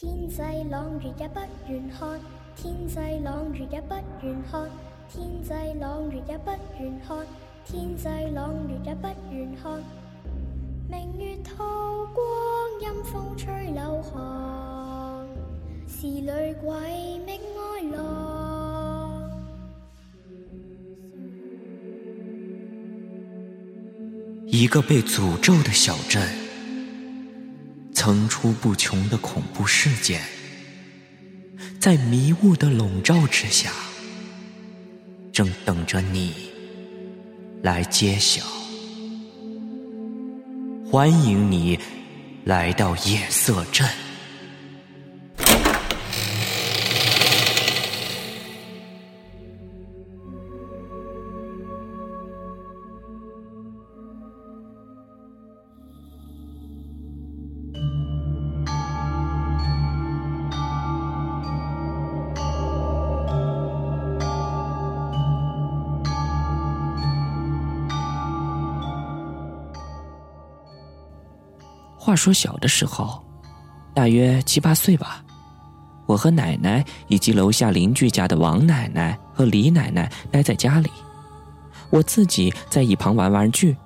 天际朗月也不愿看，天际朗月也不愿看，天际朗月也不愿看，天际朗月也不愿看。明月透光，阴风吹柳寒，是女鬼觅哀郎。一个被诅咒的小镇。层出不穷的恐怖事件，在迷雾的笼罩之下，正等着你来揭晓。欢迎你来到夜色镇。说小的时候，大约七八岁吧，我和奶奶以及楼下邻居家的王奶奶和李奶奶待在家里，我自己在一旁玩玩具。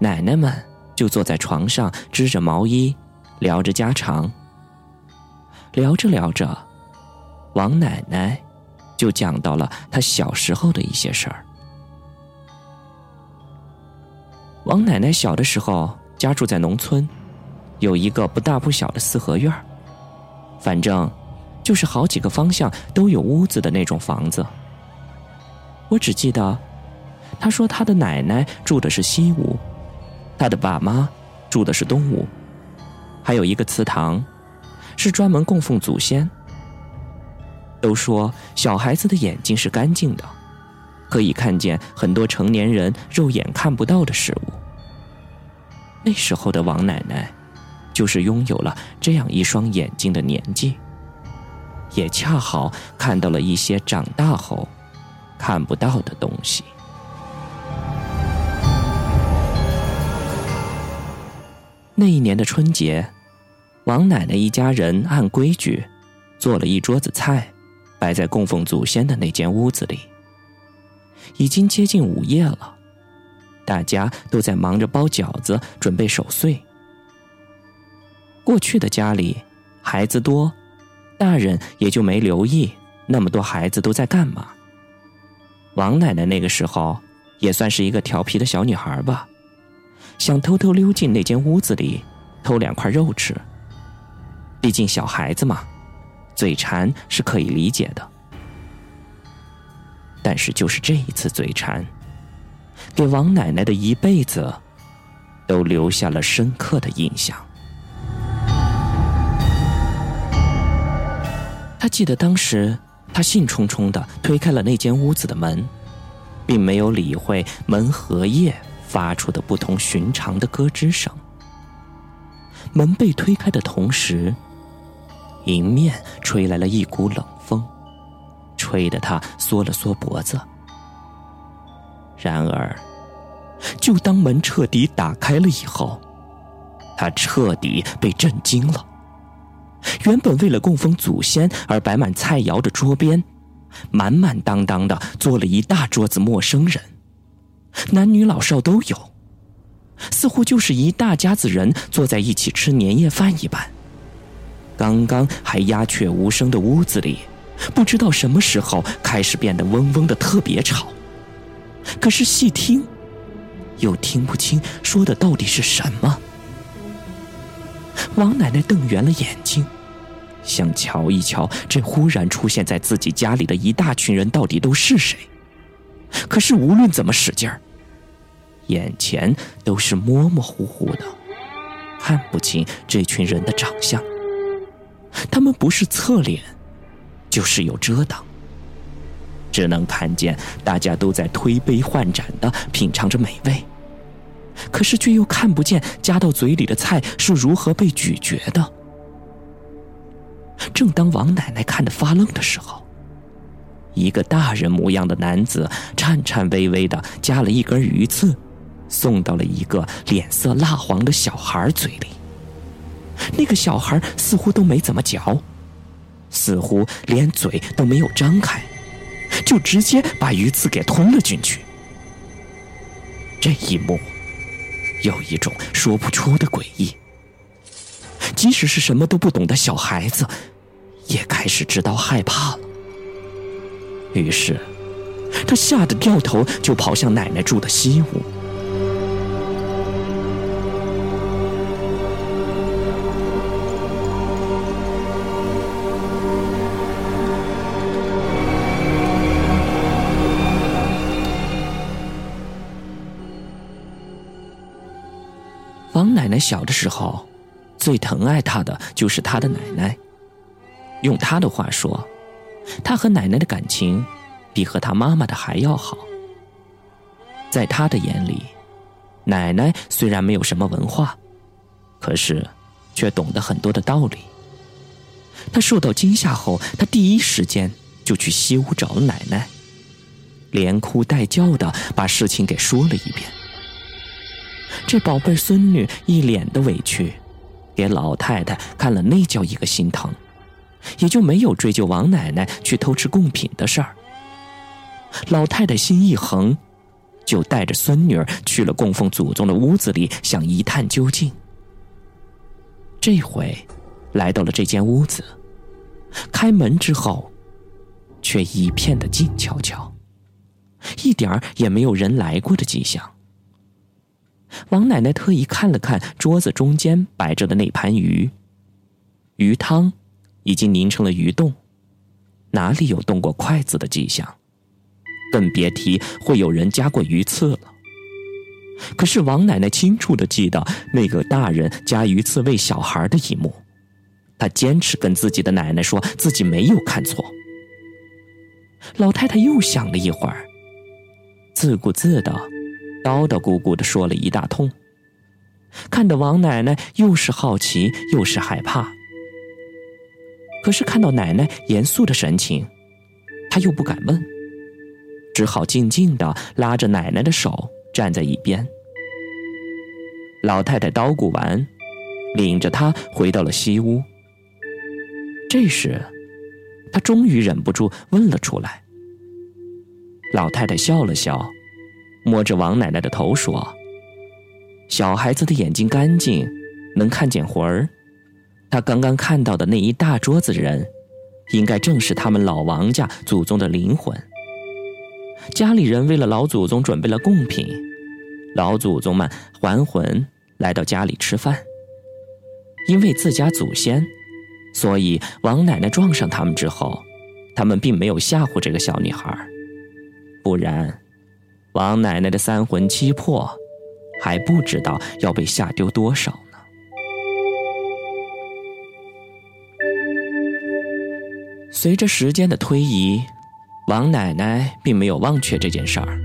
奶奶们就坐在床上织着毛衣，聊着家常。聊着聊着，王奶奶就讲到了她小时候的一些事儿。王奶奶小的时候。家住在农村，有一个不大不小的四合院反正就是好几个方向都有屋子的那种房子。我只记得，他说他的奶奶住的是西屋，他的爸妈住的是东屋，还有一个祠堂，是专门供奉祖先。都说小孩子的眼睛是干净的，可以看见很多成年人肉眼看不到的事物。那时候的王奶奶，就是拥有了这样一双眼睛的年纪，也恰好看到了一些长大后看不到的东西。那一年的春节，王奶奶一家人按规矩做了一桌子菜，摆在供奉祖先的那间屋子里。已经接近午夜了。大家都在忙着包饺子，准备守岁。过去的家里孩子多，大人也就没留意那么多孩子都在干嘛。王奶奶那个时候也算是一个调皮的小女孩吧，想偷偷溜进那间屋子里偷两块肉吃。毕竟小孩子嘛，嘴馋是可以理解的。但是就是这一次嘴馋。给王奶奶的一辈子，都留下了深刻的印象。他记得当时，他兴冲冲的推开了那间屋子的门，并没有理会门合叶发出的不同寻常的咯吱声。门被推开的同时，迎面吹来了一股冷风，吹得他缩了缩脖子。然而，就当门彻底打开了以后，他彻底被震惊了。原本为了供奉祖先而摆满菜肴的桌边，满满当当的坐了一大桌子陌生人，男女老少都有，似乎就是一大家子人坐在一起吃年夜饭一般。刚刚还鸦雀无声的屋子里，不知道什么时候开始变得嗡嗡的特别吵。可是细听，又听不清说的到底是什么。王奶奶瞪圆了眼睛，想瞧一瞧这忽然出现在自己家里的一大群人到底都是谁。可是无论怎么使劲儿，眼前都是模模糊糊的，看不清这群人的长相。他们不是侧脸，就是有遮挡。只能看见大家都在推杯换盏的品尝着美味，可是却又看不见夹到嘴里的菜是如何被咀嚼的。正当王奶奶看得发愣的时候，一个大人模样的男子颤颤巍巍的夹了一根鱼刺，送到了一个脸色蜡黄的小孩嘴里。那个小孩似乎都没怎么嚼，似乎连嘴都没有张开，就直接把鱼刺给吞了进去。这一幕有一种说不出的诡异，即使是什么都不懂的小孩子，也开始知道害怕了。于是，他吓得掉头就跑向奶奶住的西屋。王奶奶小的时候，最疼爱她的就是她的奶奶。用她的话说，她和奶奶的感情比和她妈妈的还要好。在她的眼里，奶奶虽然没有什么文化，可是却懂得很多的道理。她受到惊吓后，她第一时间就去西屋找奶奶，连哭带叫的把事情给说了一遍。这宝贝孙女一脸的委屈，给老太太看了，那叫一个心疼，也就没有追究王奶奶去偷吃贡品的事儿。老太太心一横，就带着孙女儿去了供奉祖宗的屋子里，想一探究竟。这回，来到了这间屋子，开门之后，却一片的静悄悄，一点儿也没有人来过的迹象。王奶奶特意看了看桌子中间摆着的那盘鱼，鱼汤已经凝成了鱼冻，哪里有动过筷子的迹象？更别提会有人夹过鱼刺了。可是王奶奶清楚的记得那个大人夹鱼刺喂小孩的一幕，她坚持跟自己的奶奶说自己没有看错。老太太又想了一会儿，自顾自的。叨叨咕咕的说了一大通，看得王奶奶又是好奇又是害怕。可是看到奶奶严肃的神情，她又不敢问，只好静静的拉着奶奶的手站在一边。老太太叨咕完，领着她回到了西屋。这时，她终于忍不住问了出来。老太太笑了笑。摸着王奶奶的头说：“小孩子的眼睛干净，能看见魂儿。他刚刚看到的那一大桌子人，应该正是他们老王家祖宗的灵魂。家里人为了老祖宗准备了贡品，老祖宗们还魂来到家里吃饭。因为自家祖先，所以王奶奶撞上他们之后，他们并没有吓唬这个小女孩，不然。”王奶奶的三魂七魄，还不知道要被吓丢多少呢。随着时间的推移，王奶奶并没有忘却这件事儿，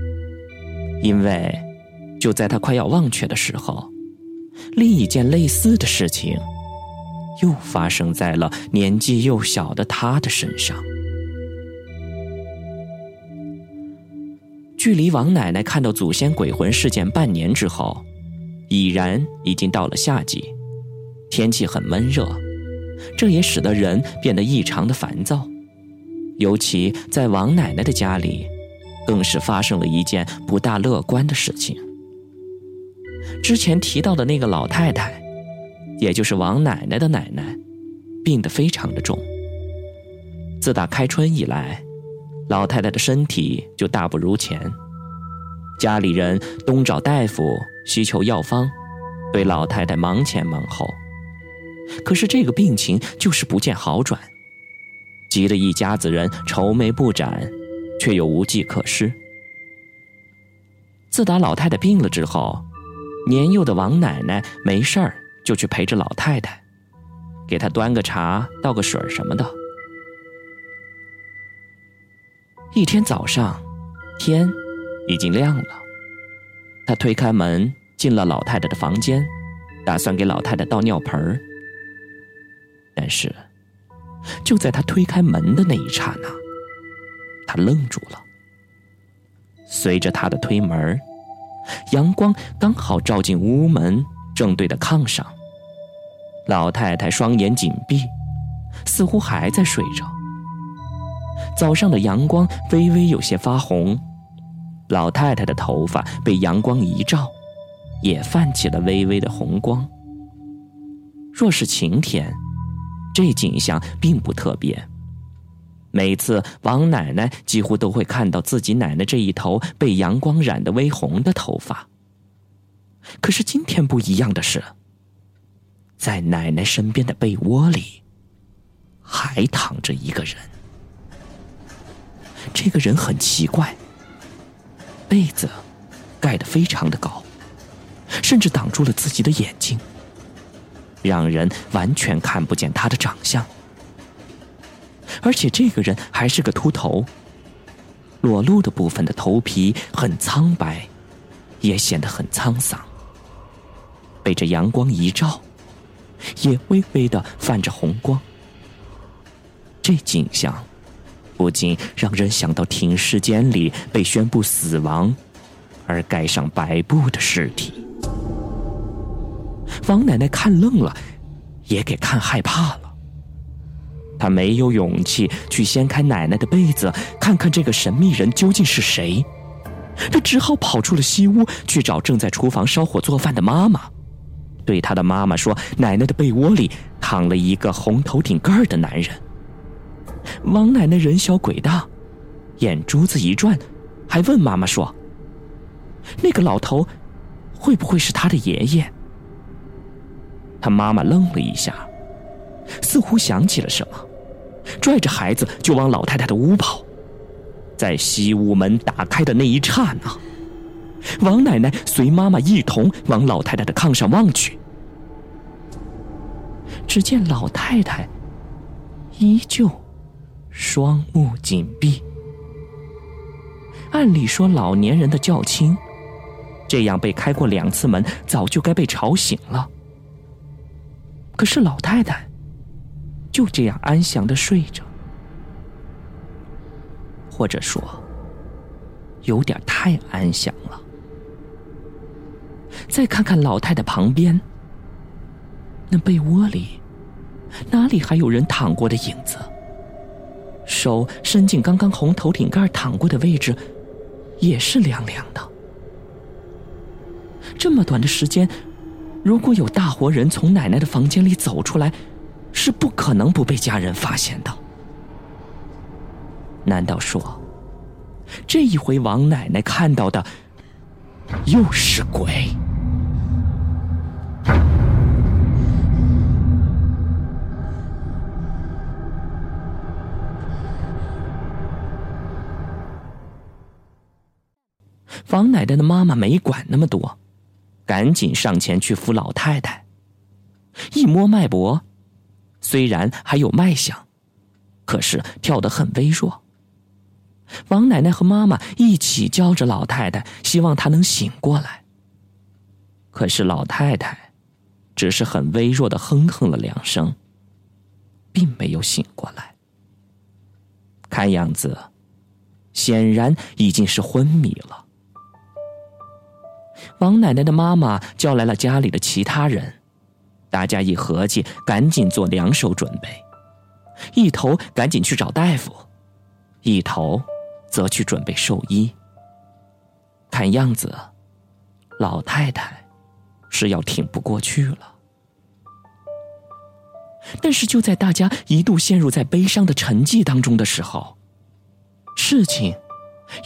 因为就在她快要忘却的时候，另一件类似的事情又发生在了年纪幼小的她的身上。距离王奶奶看到祖先鬼魂事件半年之后，已然已经到了夏季，天气很闷热，这也使得人变得异常的烦躁。尤其在王奶奶的家里，更是发生了一件不大乐观的事情。之前提到的那个老太太，也就是王奶奶的奶奶，病得非常的重。自打开春以来。老太太的身体就大不如前，家里人东找大夫，西求药方，对老太太忙前忙后，可是这个病情就是不见好转，急得一家子人愁眉不展，却又无计可施。自打老太太病了之后，年幼的王奶奶没事儿就去陪着老太太，给她端个茶、倒个水什么的。一天早上，天已经亮了。他推开门进了老太太的房间，打算给老太太倒尿盆儿。但是，就在他推开门的那一刹那，他愣住了。随着他的推门，阳光刚好照进屋门正对的炕上，老太太双眼紧闭，似乎还在睡着。早上的阳光微微有些发红，老太太的头发被阳光一照，也泛起了微微的红光。若是晴天，这景象并不特别。每次王奶奶几乎都会看到自己奶奶这一头被阳光染得微红的头发。可是今天不一样的是，在奶奶身边的被窝里，还躺着一个人。这个人很奇怪，被子盖得非常的高，甚至挡住了自己的眼睛，让人完全看不见他的长相。而且这个人还是个秃头，裸露的部分的头皮很苍白，也显得很沧桑。被这阳光一照，也微微的泛着红光。这景象，不禁让人想到停尸间里被宣布死亡，而盖上白布的尸体。王奶奶看愣了，也给看害怕了。她没有勇气去掀开奶奶的被子，看看这个神秘人究竟是谁。她只好跑出了西屋，去找正在厨房烧火做饭的妈妈。对她的妈妈说：“奶奶的被窝里躺了一个红头顶盖的男人。”王奶奶人小鬼大，眼珠子一转，还问妈妈说：“那个老头会不会是他的爷爷？”他妈妈愣了一下，似乎想起了什么，拽着孩子就往老太太的屋跑。在西屋门打开的那一刹那。王奶奶随妈妈一同往老太太的炕上望去，只见老太太依旧双目紧闭。按理说，老年人的较轻，这样被开过两次门，早就该被吵醒了。可是老太太就这样安详的睡着，或者说，有点太安详了。再看看老太太旁边，那被窝里哪里还有人躺过的影子？手伸进刚刚红头顶盖躺过的位置，也是凉凉的。这么短的时间，如果有大活人从奶奶的房间里走出来，是不可能不被家人发现的。难道说，这一回王奶奶看到的又是鬼？王奶奶的妈妈没管那么多，赶紧上前去扶老太太。一摸脉搏，虽然还有脉象，可是跳得很微弱。王奶奶和妈妈一起叫着老太太，希望她能醒过来。可是老太太只是很微弱的哼哼了两声，并没有醒过来。看样子，显然已经是昏迷了。王奶奶的妈妈叫来了家里的其他人，大家一合计，赶紧做两手准备，一头赶紧去找大夫，一头则去准备寿衣。看样子，老太太是要挺不过去了。但是就在大家一度陷入在悲伤的沉寂当中的时候，事情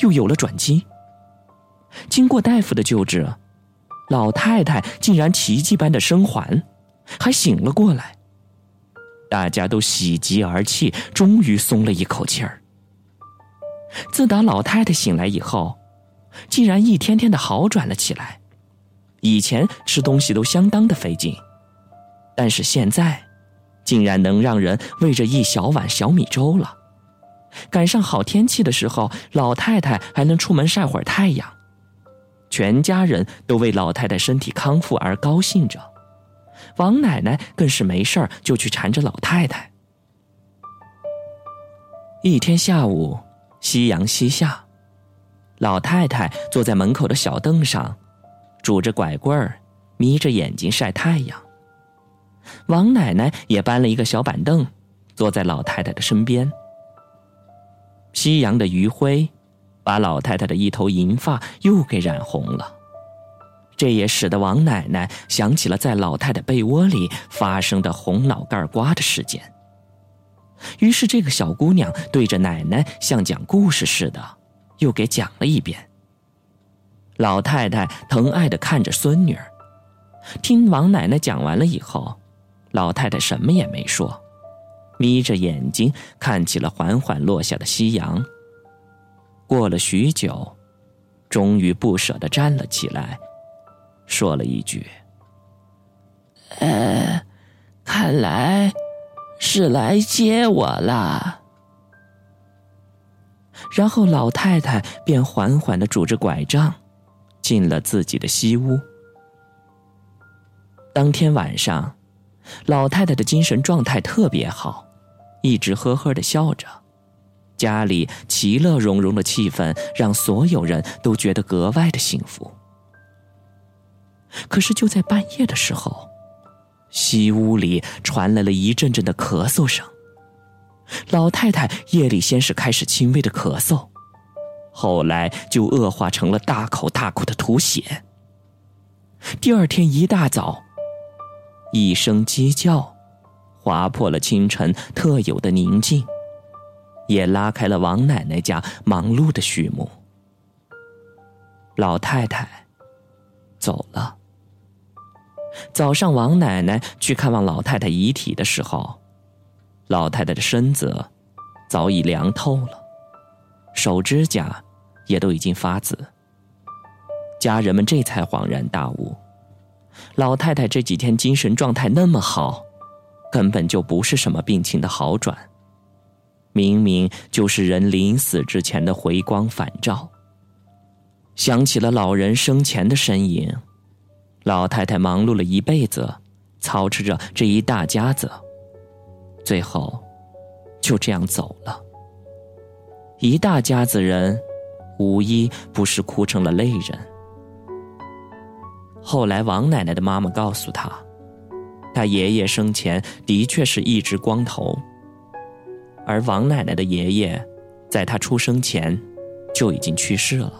又有了转机。经过大夫的救治，老太太竟然奇迹般的生还，还醒了过来。大家都喜极而泣，终于松了一口气儿。自打老太太醒来以后，竟然一天天的好转了起来。以前吃东西都相当的费劲，但是现在，竟然能让人喂着一小碗小米粥了。赶上好天气的时候，老太太还能出门晒会儿太阳。全家人都为老太太身体康复而高兴着，王奶奶更是没事儿就去缠着老太太。一天下午，夕阳西下，老太太坐在门口的小凳上，拄着拐棍儿，眯着眼睛晒太阳。王奶奶也搬了一个小板凳，坐在老太太的身边。夕阳的余晖，把老太太的一头银发又给染红了。这也使得王奶奶想起了在老太太被窝里发生的红脑盖瓜的事件。于是，这个小姑娘对着奶奶像讲故事似的，又给讲了一遍。老太太疼爱的看着孙女儿，听王奶奶讲完了以后，老太太什么也没说，眯着眼睛看起了缓缓落下的夕阳。过了许久，终于不舍得站了起来。说了一句：“呃，看来是来接我了。”然后老太太便缓缓的拄着拐杖，进了自己的西屋。当天晚上，老太太的精神状态特别好，一直呵呵的笑着，家里其乐融融的气氛让所有人都觉得格外的幸福。可是就在半夜的时候，西屋里传来了一阵阵的咳嗽声。老太太夜里先是开始轻微的咳嗽，后来就恶化成了大口大口的吐血。第二天一大早，一声鸡叫，划破了清晨特有的宁静，也拉开了王奶奶家忙碌的序幕。老太太走了。早上，王奶奶去看望老太太遗体的时候，老太太的身子早已凉透了，手指甲也都已经发紫。家人们这才恍然大悟：老太太这几天精神状态那么好，根本就不是什么病情的好转，明明就是人临死之前的回光返照。想起了老人生前的身影。老太太忙碌了一辈子，操持着这一大家子，最后就这样走了。一大家子人，无一不是哭成了泪人。后来，王奶奶的妈妈告诉她，她爷爷生前的确是一直光头，而王奶奶的爷爷在她出生前就已经去世了，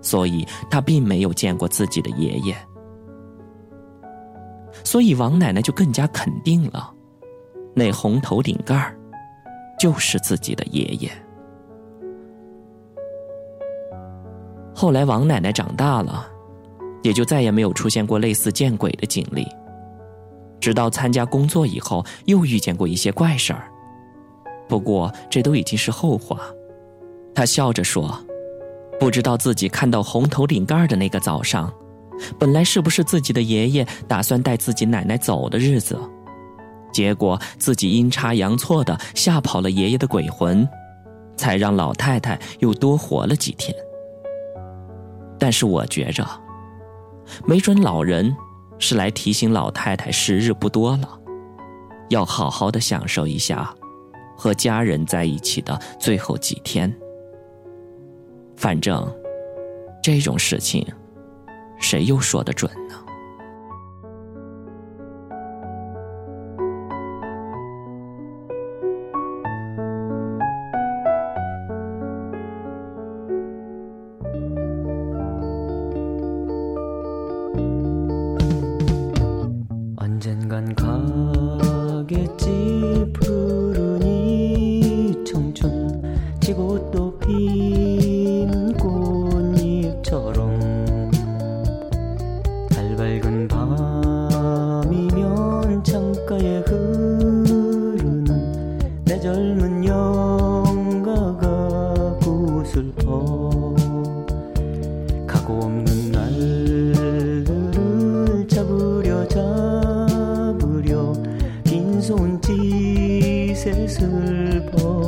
所以她并没有见过自己的爷爷。所以王奶奶就更加肯定了，那红头顶盖儿就是自己的爷爷。后来王奶奶长大了，也就再也没有出现过类似见鬼的经历。直到参加工作以后，又遇见过一些怪事儿，不过这都已经是后话。他笑着说：“不知道自己看到红头顶盖的那个早上。”本来是不是自己的爷爷打算带自己奶奶走的日子，结果自己阴差阳错的吓跑了爷爷的鬼魂，才让老太太又多活了几天。但是我觉着，没准老人是来提醒老太太时日不多了，要好好的享受一下和家人在一起的最后几天。反正这种事情。谁又说得准呢？ 무서운 짓에 슬퍼.